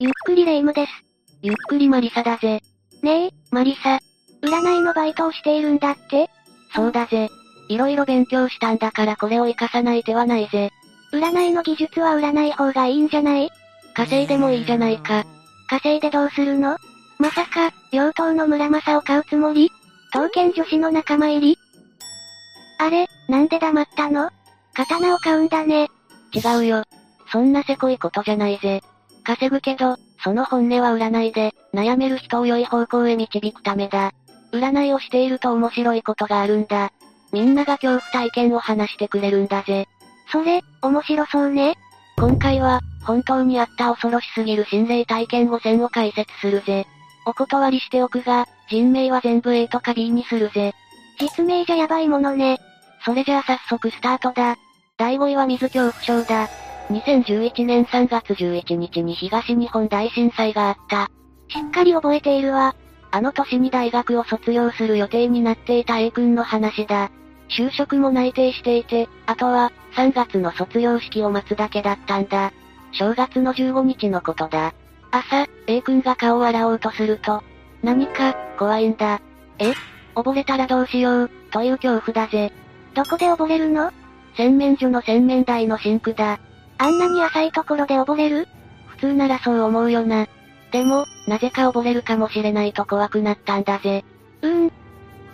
ゆっくりレ夢ムです。ゆっくりマリサだぜ。ねえ、マリサ。占いのバイトをしているんだって？そうだぜ。いろいろ勉強したんだからこれを活かさない手はないぜ。占いの技術は売らない方がいいんじゃない？稼いでもいいじゃないか。稼いでどうするの？まさか、妖刀の村正を買うつもり？刀剣女子の仲間入り？あれ、なんで黙ったの？刀を買うんだね。違うよ。そんなせこいことじゃないぜ。稼ぐけど、その本音は占いで、悩める人を良い方向へ導くためだ。占いをしていると面白いことがあるんだ。みんなが恐怖体験を話してくれるんだぜ。それ、面白そうね。今回は、本当にあった恐ろしすぎる心霊体験5選を解説するぜ。お断りしておくが、人名は全部 A とか B にするぜ。実名じゃやばいものね。それじゃあ早速スタートだ。第5位は水恐怖症だ。2011年3月11日に東日本大震災があった。しっかり覚えているわ。あの年に大学を卒業する予定になっていた A 君の話だ。就職も内定していて、あとは、3月の卒業式を待つだけだったんだ。正月の15日のことだ。朝、A 君が顔を洗おうとすると、何か、怖いんだ。え？溺れたらどうしよう、という恐怖だぜ。どこで溺れるの？洗面所の洗面台のシンクだ。あんなに浅いところで溺れる？普通ならそう思うよな。でも、なぜか溺れるかもしれないと怖くなったんだぜ。うーん。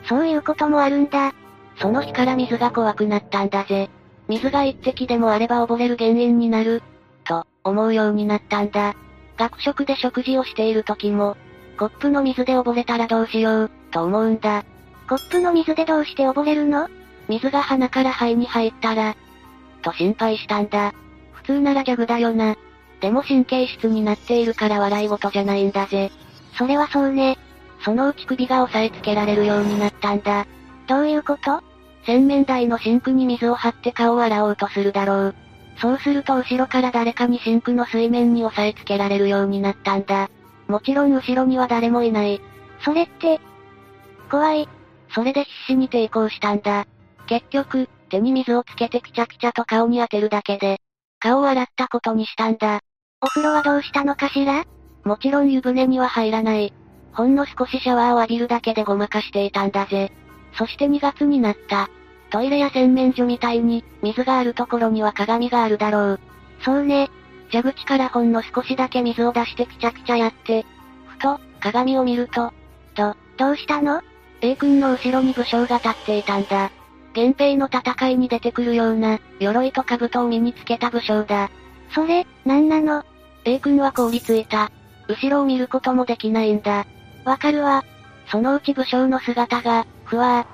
そういうこともあるんだ。その日から水が怖くなったんだぜ。水が一滴でもあれば溺れる原因になる。と、思うようになったんだ。学食で食事をしている時も、コップの水で溺れたらどうしよう、と思うんだ。コップの水でどうして溺れるの？水が鼻から肺に入ったら、と心配したんだ。普通ならギャグだよな。でも神経質になっているから笑い事じゃないんだぜ。それはそうね。そのうち首が押さえつけられるようになったんだ。どういうこと？洗面台のシンクに水を張って顔を洗おうとするだろう。そうすると後ろから誰かにシンクの水面に押さえつけられるようになったんだ。もちろん後ろには誰もいない。それって、怖い。それで必死に抵抗したんだ。結局、手に水をつけてくちゃくちゃと顔に当てるだけで、顔を洗ったことにしたんだ。お風呂はどうしたのかしら？もちろん湯船には入らない。ほんの少しシャワーを浴びるだけでごまかしていたんだぜ。そして2月になった。トイレや洗面所みたいに、水があるところには鏡があるだろう。そうね。蛇口からほんの少しだけ水を出してくちゃくちゃやって、ふと、鏡を見ると、と、どうしたの ?A 君の後ろに武将が立っていたんだ。源平の戦いに出てくるような、鎧と兜を身につけた武将だ。それ、なんなの ?A 君は凍りついた。後ろを見ることもできないんだ。わかるわ。そのうち武将の姿が、ふわ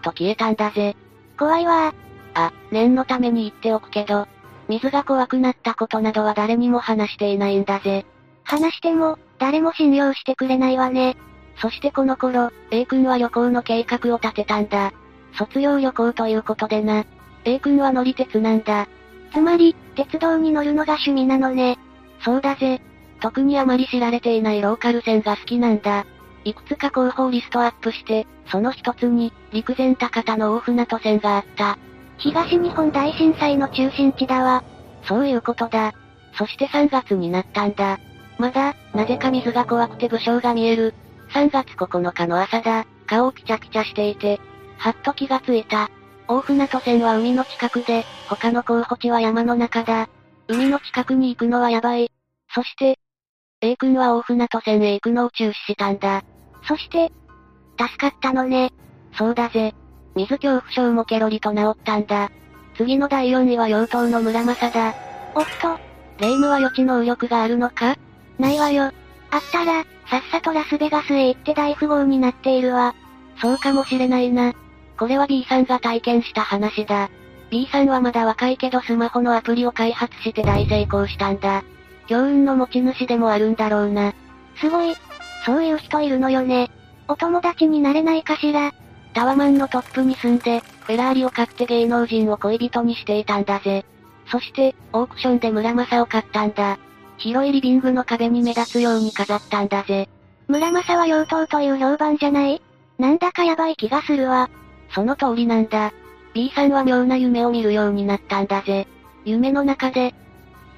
ー、と消えたんだぜ。怖いわあ、念のために言っておくけど、水が怖くなったことなどは誰にも話していないんだぜ。話しても、誰も信用してくれないわね。そしてこの頃、A 君は旅行の計画を立てたんだ。卒業旅行ということでな。A 君は乗り鉄なんだ。つまり、鉄道に乗るのが趣味なのね。そうだぜ。特にあまり知られていないローカル線が好きなんだ。いくつか候補をリストアップして、その一つに、陸前高田の大船渡線があった。東日本大震災の中心地だわ。そういうことだ。そして3月になったんだ。まだ、なぜか水が怖くて武将が見える。3月9日の朝だ。顔をくちゃくちゃしていて。はっと気がついた。大船渡線は海の近くで、他の候補地は山の中だ。海の近くに行くのはやばい。そして、A 君は大船渡線へ行くのを中止したんだ。そして、助かったのね。そうだぜ。水恐怖症もケロリと治ったんだ。次の第4位は妖刀の村正だ。おっと。霊夢は予知能力があるのか？ないわよ。あったら、さっさとラスベガスへ行って大富豪になっているわ。そうかもしれないな。これは B さんが体験した話だ。B さんはまだ若いけどスマホのアプリを開発して大成功したんだ。強運の持ち主でもあるんだろうな。すごい。そういう人いるのよね。お友達になれないかしら。タワマンのトップに住んで、フェラーリを買って芸能人を恋人にしていたんだぜ。そして、オークションで村正を買ったんだ。広いリビングの壁に目立つように飾ったんだぜ。村正は妖刀という評判じゃないなんだかやばい気がするわ。その通りなんだ。B さんは妙な夢を見るようになったんだぜ。夢の中で、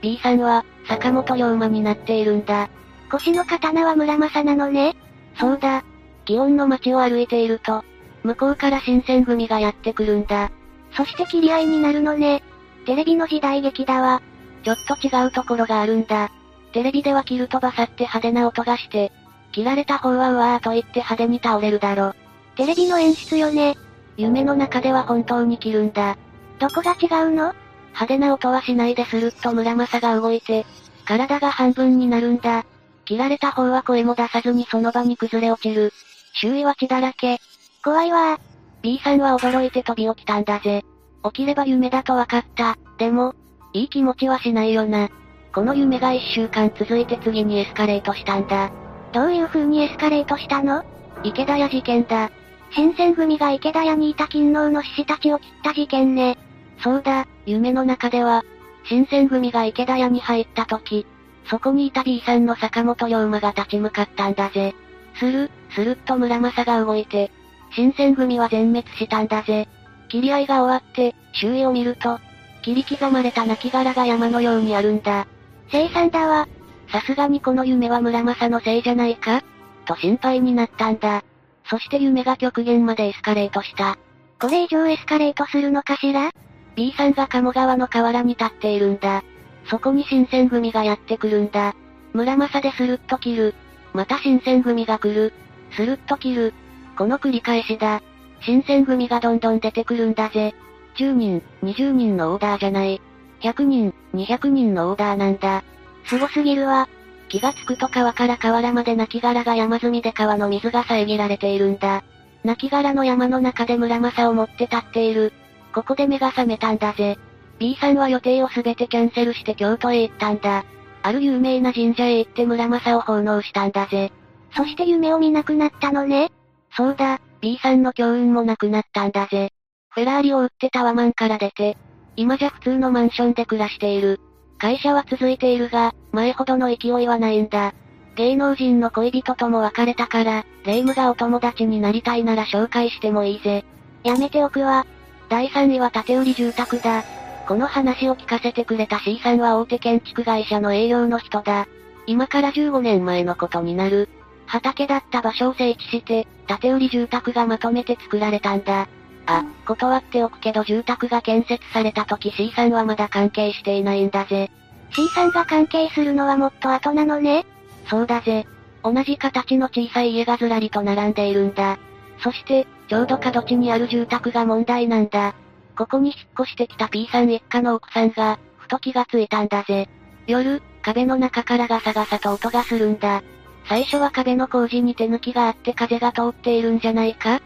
B さんは、坂本龍馬になっているんだ。腰の刀は村正なのね。そうだ。祇園の街を歩いていると、向こうから新選組がやってくるんだ。そして切り合いになるのね。テレビの時代劇だわ。ちょっと違うところがあるんだ。テレビでは切るとバサって派手な音がして、切られた方はうわーと言って派手に倒れるだろ。テレビの演出よね。夢の中では本当に切るんだ。どこが違うの？派手な音はしないでスルッと村正が動いて、体が半分になるんだ。切られた方は声も出さずにその場に崩れ落ちる。周囲は血だらけ。怖いわ B さんは驚いて飛び起きたんだぜ。起きれば夢だと分かった。でも、いい気持ちはしないよな。この夢が一週間続いて次にエスカレートしたんだ。どういう風にエスカレートしたの？池田屋事件だ。新選組が池田屋にいた勤労の獅子たちを切った事件ね。そうだ、夢の中では、新選組が池田屋に入った時、そこにいた B さんの坂本龍馬が立ち向かったんだぜ。する、するっと村正が動いて、新選組は全滅したんだぜ。切り合いが終わって、周囲を見ると、切り刻まれた亡骸が山のようにあるんだ。生産だわ。さすがにこの夢は村正のせいじゃないか？と心配になったんだ。そして夢が極限までエスカレートした。これ以上エスカレートするのかしら ?B さんが鴨川の河原に立っているんだ。そこに新選組がやってくるんだ。村正でスルッと切る。また新選組が来る。スルッと切る。この繰り返しだ。新選組がどんどん出てくるんだぜ。10人、20人のオーダーじゃない。100人、200人のオーダーなんだ。すすぎるわ。気がつくと川から河原まで亡骸が山積みで川の水が遮られているんだ。亡骸の山の中で村正を持って立っている。ここで目が覚めたんだぜ。B さんは予定をすべてキャンセルして京都へ行ったんだ。ある有名な神社へ行って村正を奉納したんだぜ。そして夢を見なくなったのね。そうだ、B さんの強運もなくなったんだぜ。フェラーリを売ってタワマンから出て、今じゃ普通のマンションで暮らしている。会社は続いているが、前ほどの勢いはないんだ。芸能人の恋人とも別れたから、霊夢がお友達になりたいなら紹介してもいいぜ。やめておくわ。第3位は建売り住宅だ。この話を聞かせてくれた C さんは大手建築会社の営業の人だ。今から15年前のことになる。畑だった場所を整地して、建売り住宅がまとめて作られたんだ。あ、断っておくけど住宅が建設された時 C さんはまだ関係していないんだぜ。C さんが関係するのはもっと後なのねそうだぜ。同じ形の小さい家がずらりと並んでいるんだ。そして、ちょうど角地にある住宅が問題なんだ。ここに引っ越してきた P さん一家の奥さんが、ふと気がついたんだぜ。夜、壁の中からガサガサと音がするんだ。最初は壁の工事に手抜きがあって風が通っているんじゃないか？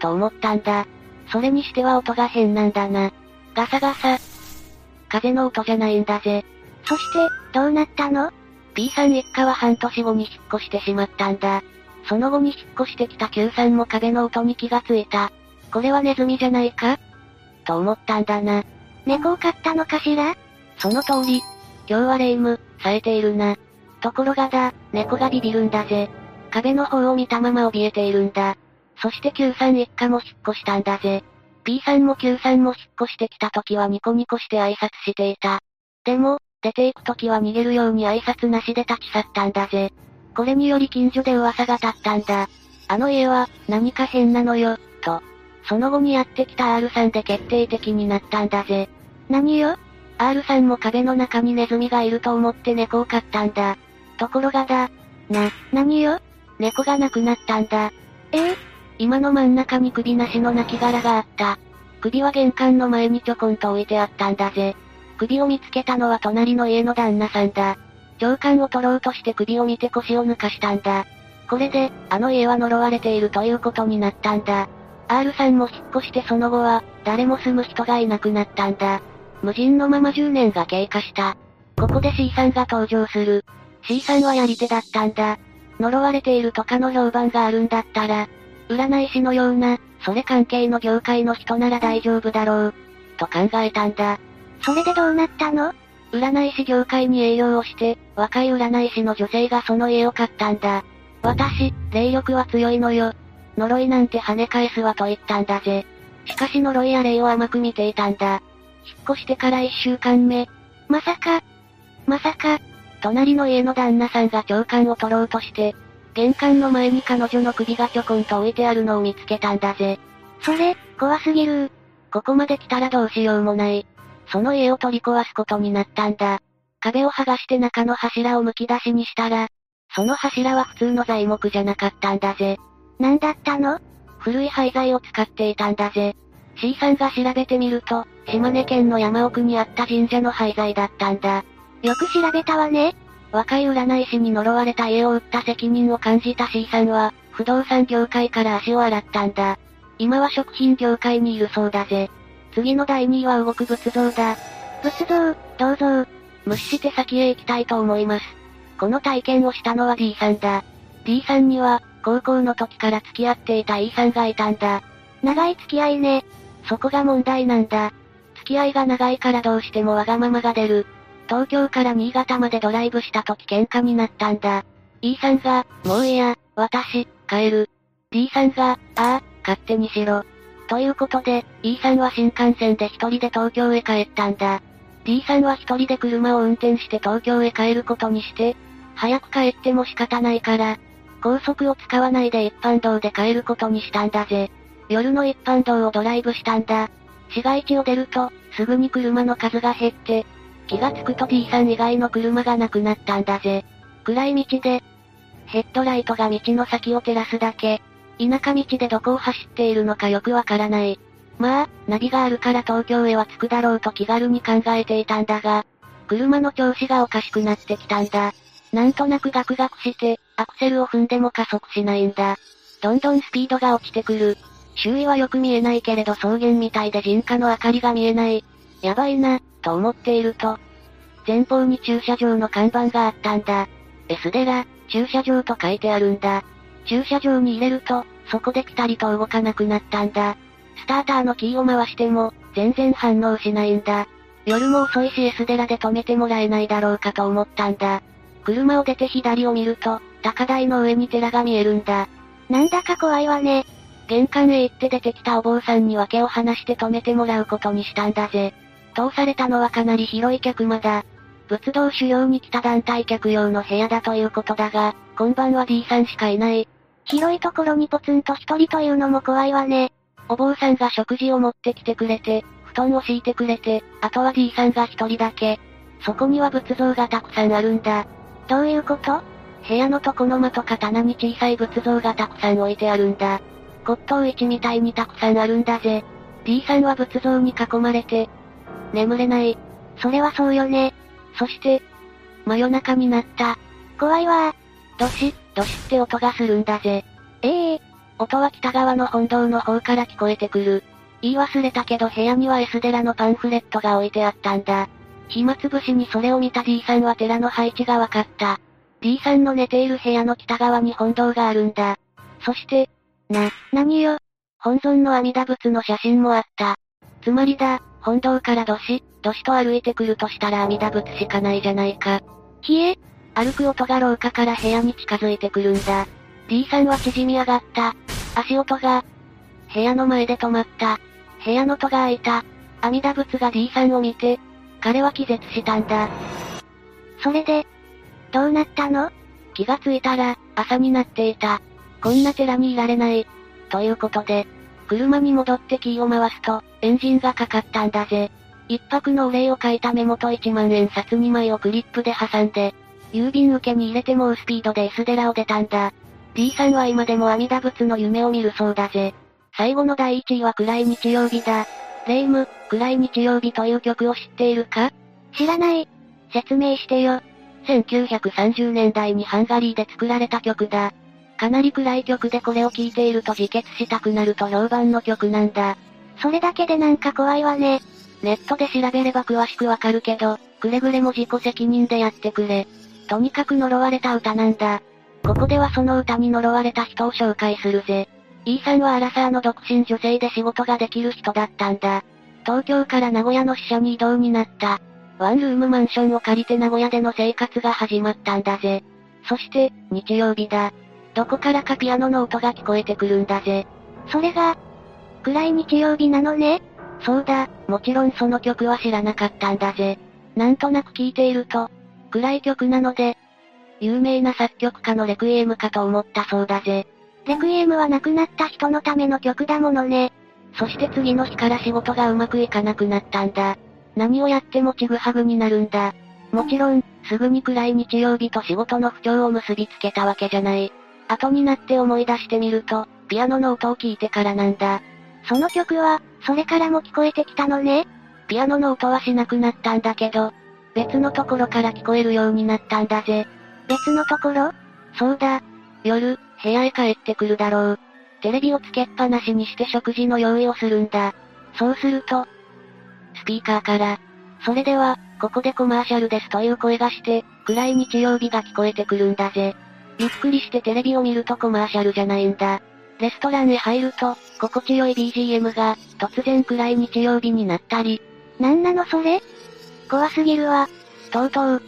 と思ったんだ。それにしては音が変なんだな。ガサガサ。風の音じゃないんだぜ。そして、どうなったの ?P さん一家は半年後に引っ越してしまったんだ。その後に引っ越してきた Q さんも壁の音に気がついた。これはネズミじゃないか？と思ったんだな。猫を飼ったのかしら？その通り。今日は霊夢、冴えているな。ところがだ、猫がビビるんだぜ。壁の方を見たまま怯えているんだ。そして Q さん一家も引っ越したんだぜ。P さんも Q さんも引っ越してきた時はニコニコして挨拶していた。でも、出て行く時は逃げるように挨拶なしで立ち去ったんだぜ。これにより近所で噂が立ったんだ。あの家は、何か変なのよ、と。その後にやってきた R さんで決定的になったんだぜ。何よ ?R さんも壁の中にネズミがいると思って猫を飼ったんだ。ところがだ。な、何よ？猫が亡くなったんだ。ええ？今の真ん中に首なしの亡骸があった。首は玄関の前にちょこんと置いてあったんだぜ。首を見つけたのは隣の家の旦那さんだ。長官を取ろうとして首を見て腰を抜かしたんだ。これで、あの家は呪われているということになったんだ。R さんも引っ越してその後は、誰も住む人がいなくなったんだ。無人のまま10年が経過した。ここで C さんが登場する。C さんはやり手だったんだ。呪われているとかの評判があるんだったら、占い師のような、それ関係の業界の人なら大丈夫だろう。と考えたんだ。それでどうなったの？占い師業界に営業をして、若い占い師の女性がその家を買ったんだ。私、霊力は強いのよ。呪いなんて跳ね返すわと言ったんだぜ。しかし呪いや霊を甘く見ていたんだ。引っ越してから一週間目。まさか、まさか、隣の家の旦那さんが長官を取ろうとして、玄関の前に彼女の首がちょこんと置いてあるのを見つけたんだぜ。それ、怖すぎるここまで来たらどうしようもない。その家を取り壊すことになったんだ。壁を剥がして中の柱を剥き出しにしたら、その柱は普通の材木じゃなかったんだぜ。何だったの？古い廃材を使っていたんだぜ。C さんが調べてみると、島根県の山奥にあった神社の廃材だったんだ。よく調べたわね。若い占い師に呪われた家を売った責任を感じた C さんは、不動産業界から足を洗ったんだ。今は食品業界にいるそうだぜ。次の第2位は動く仏像だ。仏像、銅像。無視して先へ行きたいと思います。この体験をしたのは D さんだ。D さんには、高校の時から付き合っていた E さんがいたんだ。長い付き合いね。そこが問題なんだ。付き合いが長いからどうしてもわがままが出る。東京から新潟までドライブした時喧嘩になったんだ。E さんが、もういや、私、帰る。D さんが、ああ、勝手にしろ。ということで、E さんは新幹線で一人で東京へ帰ったんだ。D さんは一人で車を運転して東京へ帰ることにして、早く帰っても仕方ないから、高速を使わないで一般道で帰ることにしたんだぜ。夜の一般道をドライブしたんだ。市街地を出ると、すぐに車の数が減って、気がつくと D さん以外の車がなくなったんだぜ。暗い道で、ヘッドライトが道の先を照らすだけ。田舎道でどこを走っているのかよくわからない。まあ、ナビがあるから東京へは着くだろうと気軽に考えていたんだが、車の調子がおかしくなってきたんだ。なんとなくガクガクして、アクセルを踏んでも加速しないんだ。どんどんスピードが落ちてくる。周囲はよく見えないけれど草原みたいで人家の明かりが見えない。やばいな、と思っていると、前方に駐車場の看板があったんだ。S 寺、駐車場と書いてあるんだ。駐車場に入れると、そこでピタリと動かなくなったんだ。スターターのキーを回しても、全然反応しないんだ。夜も遅いし S 寺で止めてもらえないだろうかと思ったんだ。車を出て左を見ると、高台の上に寺が見えるんだ。なんだか怖いわね。玄関へ行って出てきたお坊さんに訳を話して止めてもらうことにしたんだぜ。通されたのはかなり広い客間だ。仏道修行に来た団体客用の部屋だということだが、今晩は D さんしかいない。広いところにポツンと一人というのも怖いわね。お坊さんが食事を持ってきてくれて、布団を敷いてくれて、あとは D さんが一人だけ。そこには仏像がたくさんあるんだ。どういうこと？部屋の床の間とか棚に小さい仏像がたくさん置いてあるんだ。骨董市みたいにたくさんあるんだぜ。D さんは仏像に囲まれて、眠れない。それはそうよね。そして、真夜中になった。怖いわドシ、ドシって音がするんだぜ。ええー、音は北側の本堂の方から聞こえてくる。言い忘れたけど部屋には S 寺のパンフレットが置いてあったんだ。暇つぶしにそれを見た D さんは寺の配置が分かった。D さんの寝ている部屋の北側に本堂があるんだ。そして、な、何よ。本尊の阿弥陀仏の写真もあった。つまりだ、本堂からどし、どしと歩いてくるとしたら阿弥陀仏しかないじゃないか。ひえ歩く音が廊下から部屋に近づいてくるんだ。D さんは縮み上がった。足音が、部屋の前で止まった。部屋の戸が開いた。阿弥陀仏が D さんを見て、彼は気絶したんだ。それで、どうなったの？気がついたら、朝になっていた。こんな寺にいられない。ということで、車に戻ってキーを回すと、エンジンがかかったんだぜ。一泊のお礼を書いたメモと1万円札2枚をクリップで挟んで、郵便受けに入れて猛スピードで S 寺を出たんだ。D さんは今でも阿弥陀仏の夢を見るそうだぜ。最後の第1位は暗い日曜日だ。レイム、暗い日曜日という曲を知っているか？知らない。説明してよ。1930年代にハンガリーで作られた曲だ。かなり暗い曲でこれを聴いていると自決したくなると評判の曲なんだ。それだけでなんか怖いわね。ネットで調べれば詳しくわかるけど、くれぐれも自己責任でやってくれ。とにかく呪われた歌なんだ。ここではその歌に呪われた人を紹介するぜ。E さんはアラサーの独身女性で仕事ができる人だったんだ。東京から名古屋の支社に移動になった。ワンルームマンションを借りて名古屋での生活が始まったんだぜ。そして、日曜日だ。どこからかピアノの音が聞こえてくるんだぜ。それが、暗い日曜日なのねそうだ、もちろんその曲は知らなかったんだぜ。なんとなく聞いていると、暗い曲なので、有名な作曲家のレクイエムかと思ったそうだぜ。レクイエムは亡くなった人のための曲だものね。そして次の日から仕事がうまくいかなくなったんだ。何をやってもちぐはぐになるんだ。もちろん、すぐに暗い日曜日と仕事の不調を結びつけたわけじゃない。後になって思い出してみると、ピアノの音を聞いてからなんだ。その曲は、それからも聞こえてきたのね。ピアノの音はしなくなったんだけど、別のところから聞こえるようになったんだぜ。別のところ？そうだ。夜、部屋へ帰ってくるだろう。テレビをつけっぱなしにして食事の用意をするんだ。そうすると、スピーカーから、それでは、ここでコマーシャルですという声がして、暗い日曜日が聞こえてくるんだぜ。ゆっくりしてテレビを見るとコマーシャルじゃないんだ。レストランへ入ると、心地よい BGM が、突然暗い日曜日になったり。なんなのそれ？怖すぎるわ。とうとう。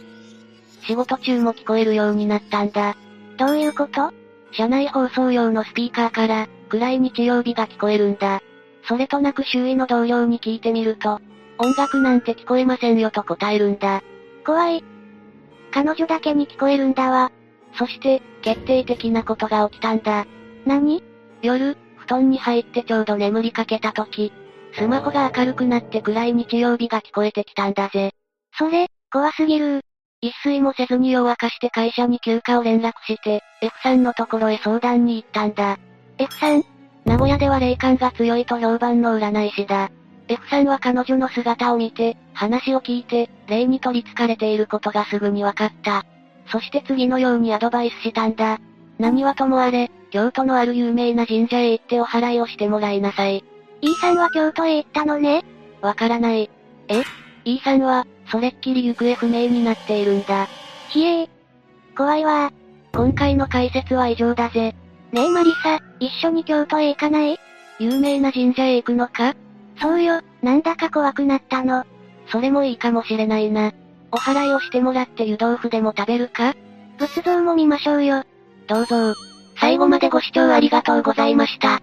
仕事中も聞こえるようになったんだ。どういうこと？車内放送用のスピーカーから、暗い日曜日が聞こえるんだ。それとなく周囲の同僚に聞いてみると、音楽なんて聞こえませんよと答えるんだ。怖い。彼女だけに聞こえるんだわ。そして、決定的なことが起きたんだ。何？夜、布団に入ってちょうど眠りかけた時、スマホが明るくなって暗い日曜日が聞こえてきたんだぜ。それ、怖すぎる一睡もせずに夜明かして会社に休暇を連絡して、F さんのところへ相談に行ったんだ。F さん名古屋では霊感が強いと評判の占い師だ。F さんは彼女の姿を見て、話を聞いて、霊に取り憑かれていることがすぐに分かった。そして次のようにアドバイスしたんだ。何はともあれ、京都のある有名な神社へ行ってお祓いをしてもらいなさい。E さんは京都へ行ったのね？わからない。え ?E さんは、それっきり行方不明になっているんだ。ひえー。怖いわ今回の解説は以上だぜ。ねえマリサ、一緒に京都へ行かない？有名な神社へ行くのか？そうよ、なんだか怖くなったの。それもいいかもしれないな。お祓いをしてもらって湯豆腐でも食べるか？仏像も見ましょうよ。どうぞ。最後までご視聴ありがとうございました。